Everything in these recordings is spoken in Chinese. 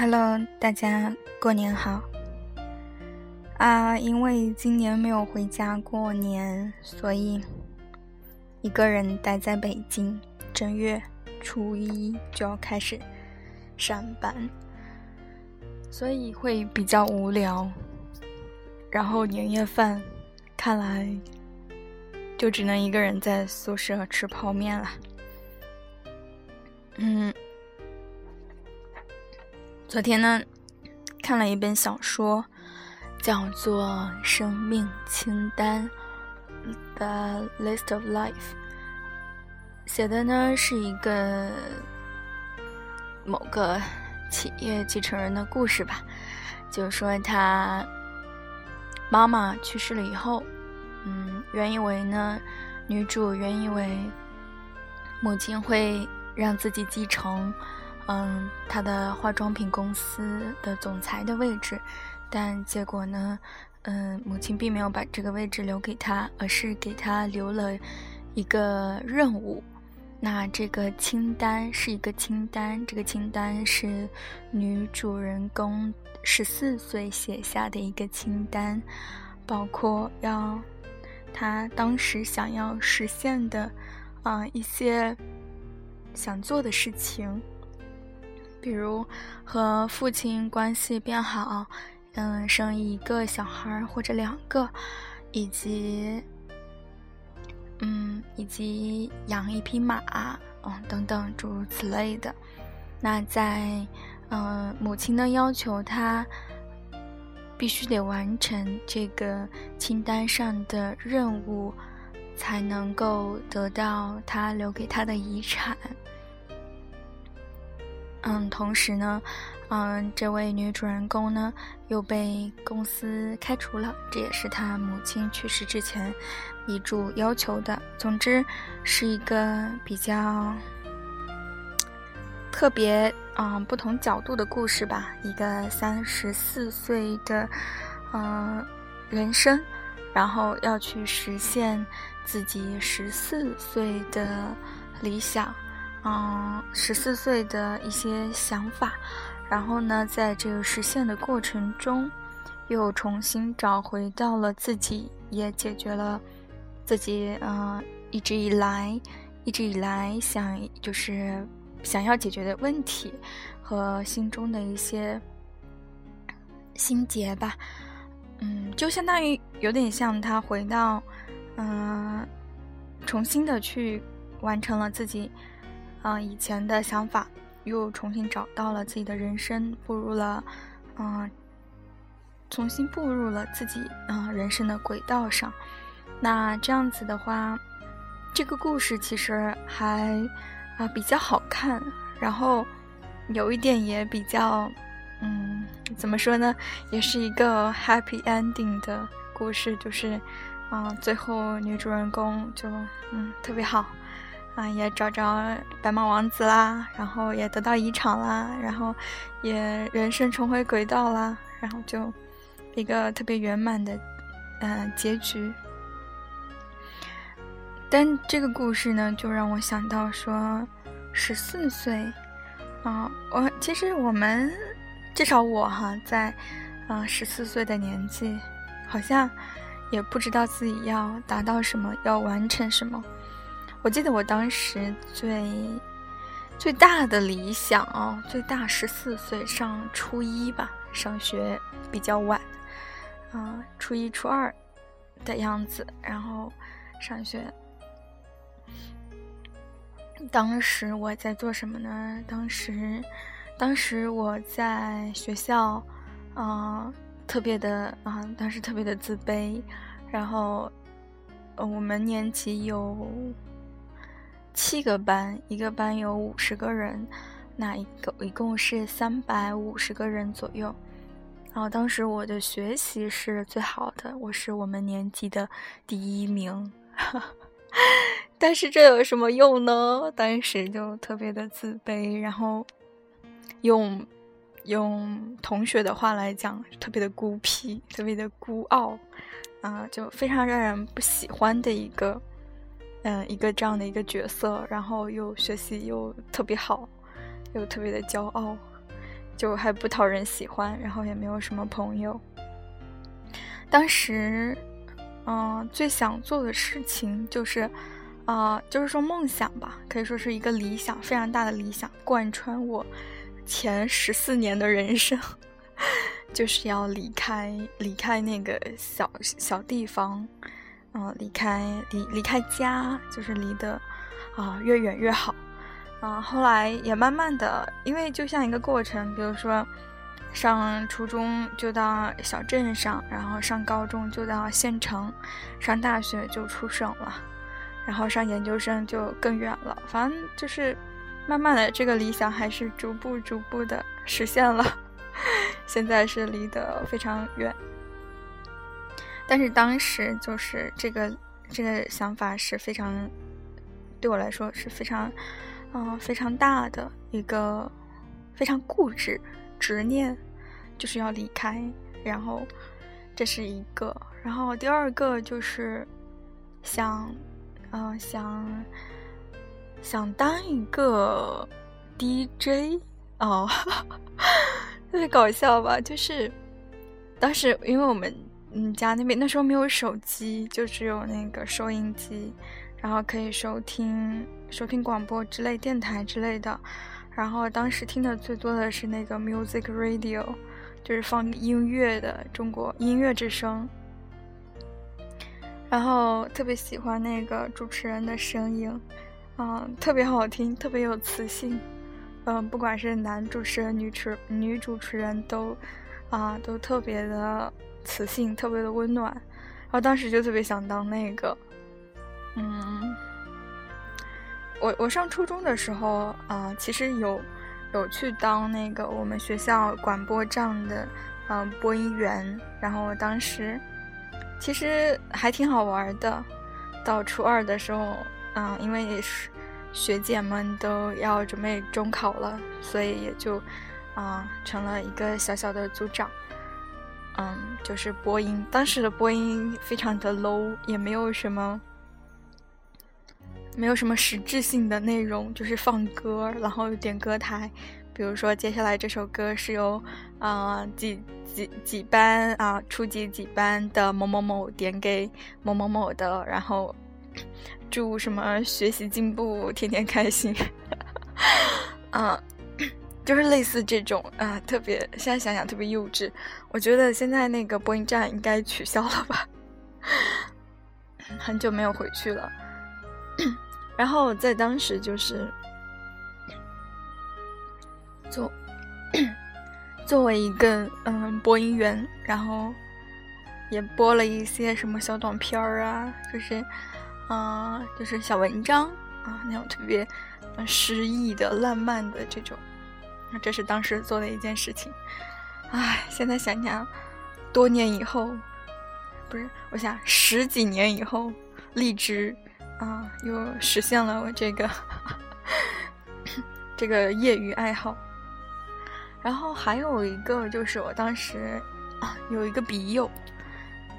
Hello，大家过年好。啊，因为今年没有回家过年，所以一个人待在北京。正月初一就要开始上班，所以会比较无聊。然后年夜饭，看来就只能一个人在宿舍吃泡面了。嗯。昨天呢，看了一本小说，叫做《生命清单》（The List of Life），写的呢是一个某个企业继承人的故事吧。就是说，他妈妈去世了以后，嗯，原以为呢，女主原以为母亲会让自己继承。嗯，他的化妆品公司的总裁的位置，但结果呢，嗯，母亲并没有把这个位置留给他，而是给他留了一个任务。那这个清单是一个清单，这个清单是女主人公十四岁写下的一个清单，包括要她当时想要实现的啊一些想做的事情。比如和父亲关系变好，嗯，生一个小孩或者两个，以及，嗯，以及养一匹马，嗯，等等诸如此类的。那在，嗯，母亲的要求，他必须得完成这个清单上的任务，才能够得到他留给他的遗产。嗯，同时呢，嗯，这位女主人公呢又被公司开除了，这也是她母亲去世之前遗嘱要求的。总之，是一个比较特别嗯不同角度的故事吧。一个三十四岁的嗯人生，然后要去实现自己十四岁的理想。嗯，十四岁的一些想法，然后呢，在这个实现的过程中，又重新找回到了自己，也解决了自己嗯一直以来一直以来想就是想要解决的问题和心中的一些心结吧。嗯，就相当于有点像他回到嗯，重新的去完成了自己。嗯，以前的想法又重新找到了自己的人生，步入了，嗯，重新步入了自己嗯人生的轨道上。那这样子的话，这个故事其实还啊比较好看，然后有一点也比较，嗯，怎么说呢，也是一个 happy ending 的故事，就是啊最后女主人公就嗯特别好。啊，也找着白马王子啦，然后也得到遗产啦，然后也人生重回轨道啦，然后就一个特别圆满的嗯结局。但这个故事呢，就让我想到说，十四岁啊，我其实我们至少我哈，在啊十四岁的年纪，好像也不知道自己要达到什么，要完成什么。我记得我当时最最大的理想哦，最大十四岁上初一吧，上学比较晚，啊，初一初二的样子，然后上学。当时我在做什么呢？当时，当时我在学校，啊，特别的啊，当时特别的自卑，然后，我们年级有。七个班，一个班有五十个人，那一个一共是三百五十个人左右。然后当时我的学习是最好的，我是我们年级的第一名。但是这有什么用呢？当时就特别的自卑，然后用用同学的话来讲，特别的孤僻，特别的孤傲，啊，就非常让人不喜欢的一个。嗯，一个这样的一个角色，然后又学习又特别好，又特别的骄傲，就还不讨人喜欢，然后也没有什么朋友。当时，嗯，最想做的事情就是，啊，就是说梦想吧，可以说是一个理想，非常大的理想，贯穿我前十四年的人生，就是要离开，离开那个小小地方，嗯，离开离离开家，就是离得啊越远越好。啊，后来也慢慢的，因为就像一个过程，比如说。上初中就到小镇上，然后上高中就到县城，上大学就出省了，然后上研究生就更远了。反正就是慢慢的，这个理想还是逐步逐步的实现了。现在是离得非常远，但是当时就是这个这个想法是非常对我来说是非常嗯非常大的一个非常固执。执念就是要离开，然后这是一个，然后第二个就是想，嗯，想想当一个 DJ 哦，特别搞笑吧？就是当时因为我们嗯家那边那时候没有手机，就只有那个收音机，然后可以收听收听广播之类电台之类的。然后当时听的最多的是那个 Music Radio，就是放音乐的中国音乐之声。然后特别喜欢那个主持人的声音，嗯，特别好听，特别有磁性。嗯，不管是男主持人、女持女主持人都，啊，都特别的磁性，特别的温暖。然后当时就特别想当那个，嗯。我我上初中的时候啊，其实有有去当那个我们学校广播站的嗯播音员，然后我当时其实还挺好玩的。到初二的时候，嗯，因为是学姐们都要准备中考了，所以也就啊成了一个小小的组长，嗯，就是播音。当时的播音非常的 low，也没有什么。没有什么实质性的内容，就是放歌，然后点歌台，比如说接下来这首歌是由啊几几几班啊初级几班的某某某点给某某某的，然后祝什么学习进步，天天开心，嗯，就是类似这种啊，特别现在想想特别幼稚。我觉得现在那个播音站应该取消了吧，很久没有回去了。然后在当时就是做作为一个嗯播音员，然后也播了一些什么小短片儿啊，就是啊就是小文章啊那种特别诗意的浪漫的这种，这是当时做的一件事情。唉，现在想想，多年以后，不是我想十几年以后，荔枝。啊，又实现了我这个 这个业余爱好。然后还有一个就是我当时啊有一个笔友，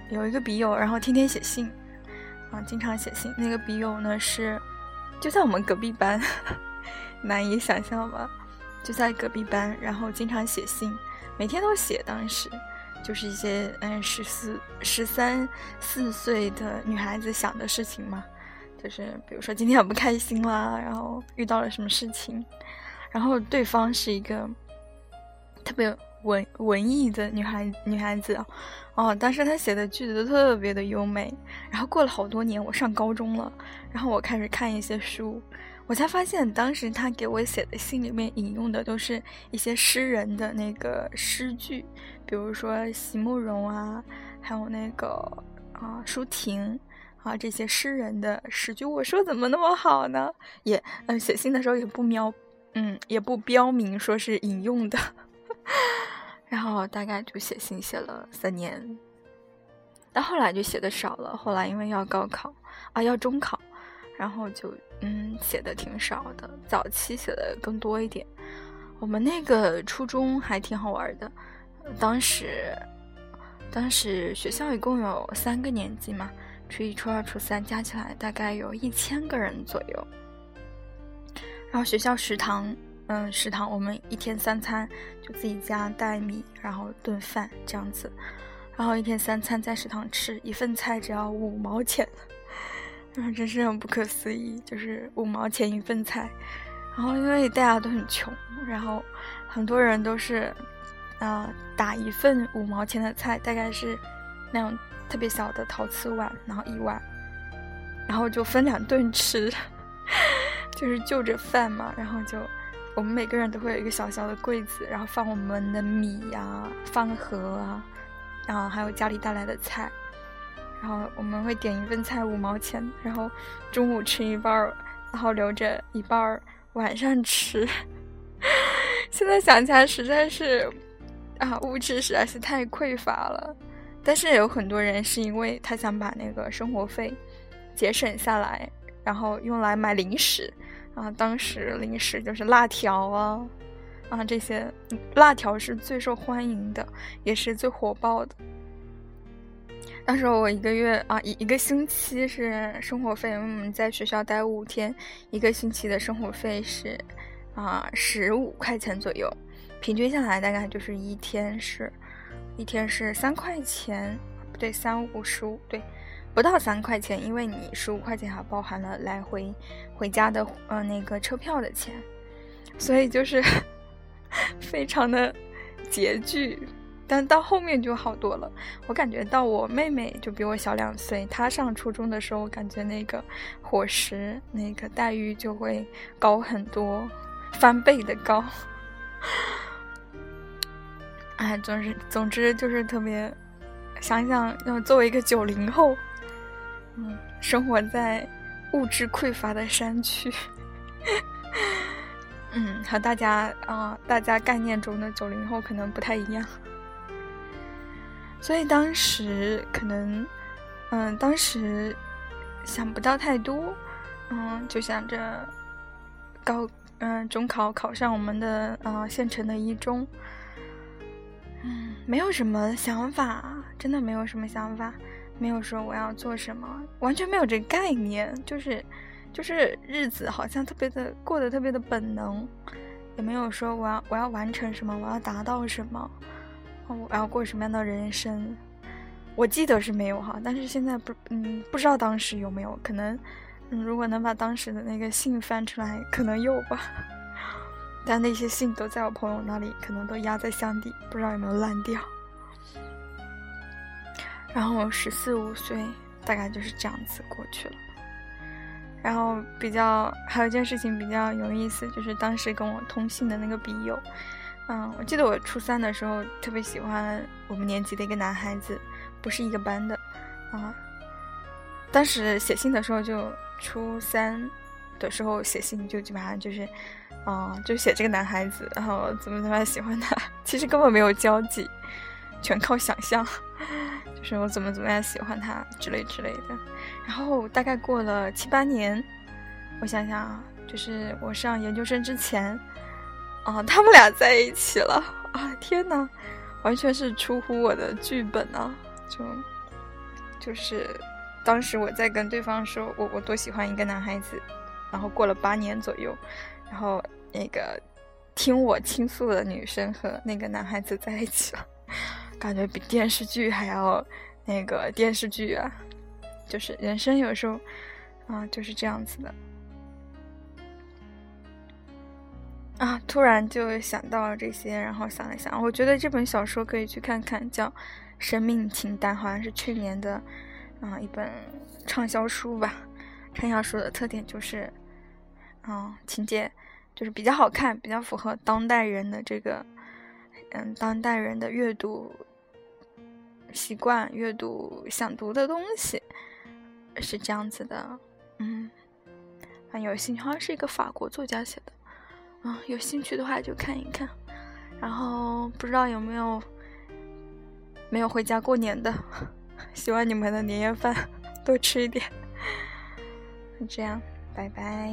有一个笔友，然后天天写信啊，经常写信。那个笔友呢是就在我们隔壁班，难以想象吧？就在隔壁班，然后经常写信，每天都写。当时就是一些嗯十四十三四岁的女孩子想的事情嘛。就是比如说今天很不开心啦，然后遇到了什么事情，然后对方是一个特别文文艺的女孩女孩子，哦，当时她写的句子都特别的优美。然后过了好多年，我上高中了，然后我开始看一些书，我才发现当时他给我写的信里面引用的都是一些诗人的那个诗句，比如说席慕容啊，还有那个啊舒婷。啊，这些诗人的诗句，我说怎么那么好呢？也，嗯，写信的时候也不描，嗯，也不标明说是引用的。然后大概就写信写了三年，但后来就写的少了。后来因为要高考啊，要中考，然后就嗯写的挺少的。早期写的更多一点。我们那个初中还挺好玩的，当时，当时学校一共有三个年级嘛。初一、初二、初三加起来大概有一千个人左右。然后学校食堂，嗯，食堂我们一天三餐就自己家带米，然后炖饭这样子，然后一天三餐在食堂吃，一份菜只要五毛钱，嗯，真是很不可思议，就是五毛钱一份菜。然后因为大家都很穷，然后很多人都是，啊，打一份五毛钱的菜，大概是那种特别小的陶瓷碗，然后一碗，然后就分两顿吃，就是就着饭嘛，然后就我们每个人都会有一个小小的柜子，然后放我们的米呀、饭盒啊，然后还有家里带来的菜，然后我们会点一份菜五毛钱，然后中午吃一半儿，然后留着一半儿。晚上吃，现在想起来实在是，啊，物质实在是太匮乏了。但是有很多人是因为他想把那个生活费节省下来，然后用来买零食啊。当时零食就是辣条啊，啊这些辣条是最受欢迎的，也是最火爆的。当时我一个月啊一一个星期是生活费，我们在学校待五天，一个星期的生活费是啊十五块钱左右，平均下来大概就是一天是，一天是三块钱，不对，三五十五，对，不到三块钱，因为你十五块钱还包含了来回回家的呃那个车票的钱，所以就是 非常的拮据。但到后面就好多了，我感觉到我妹妹就比我小两岁，她上初中的时候，我感觉那个伙食那个待遇就会高很多，翻倍的高。哎，总之总之就是特别，想想要作为一个九零后，嗯，生活在物质匮乏的山区，嗯，和大家啊大家概念中的九零后可能不太一样。所以当时可能，嗯，当时想不到太多，嗯，就想着高，嗯，中考考上我们的啊县城的一中，嗯，没有什么想法，真的没有什么想法，没有说我要做什么，完全没有这个概念，就是就是日子好像特别的过得特别的本能，也没有说我要我要完成什么，我要达到什么。我要过什么样的人生？我记得是没有哈，但是现在不，嗯，不知道当时有没有可能，嗯，如果能把当时的那个信翻出来，可能有吧。但那些信都在我朋友那里，可能都压在箱底，不知道有没有烂掉。然后十四五岁，大概就是这样子过去了。然后比较还有一件事情比较有意思，就是当时跟我通信的那个笔友。嗯，我记得我初三的时候特别喜欢我们年级的一个男孩子，不是一个班的，啊，当时写信的时候就初三的时候写信就基本上就是，啊，就写这个男孩子，然后怎么怎么样喜欢他，其实根本没有交集，全靠想象，就是我怎么怎么样喜欢他之类之类的。然后大概过了七八年，我想想啊，就是我上研究生之前。啊，他们俩在一起了啊！天哪，完全是出乎我的剧本啊！就就是当时我在跟对方说我我多喜欢一个男孩子，然后过了八年左右，然后那个听我倾诉的女生和那个男孩子在一起了，感觉比电视剧还要那个电视剧啊！就是人生有时候啊就是这样子的。啊！突然就想到了这些，然后想了想，我觉得这本小说可以去看看，叫《生命清单》，好像是去年的，啊，一本畅销书吧。畅销书的特点就是，嗯，情节就是比较好看，比较符合当代人的这个，嗯，当代人的阅读习惯、阅读想读的东西，是这样子的。嗯，很有兴趣，好像是一个法国作家写的。啊，有兴趣的话就看一看，然后不知道有没有没有回家过年的，希望你们的年夜饭 多吃一点。就 这样，拜拜。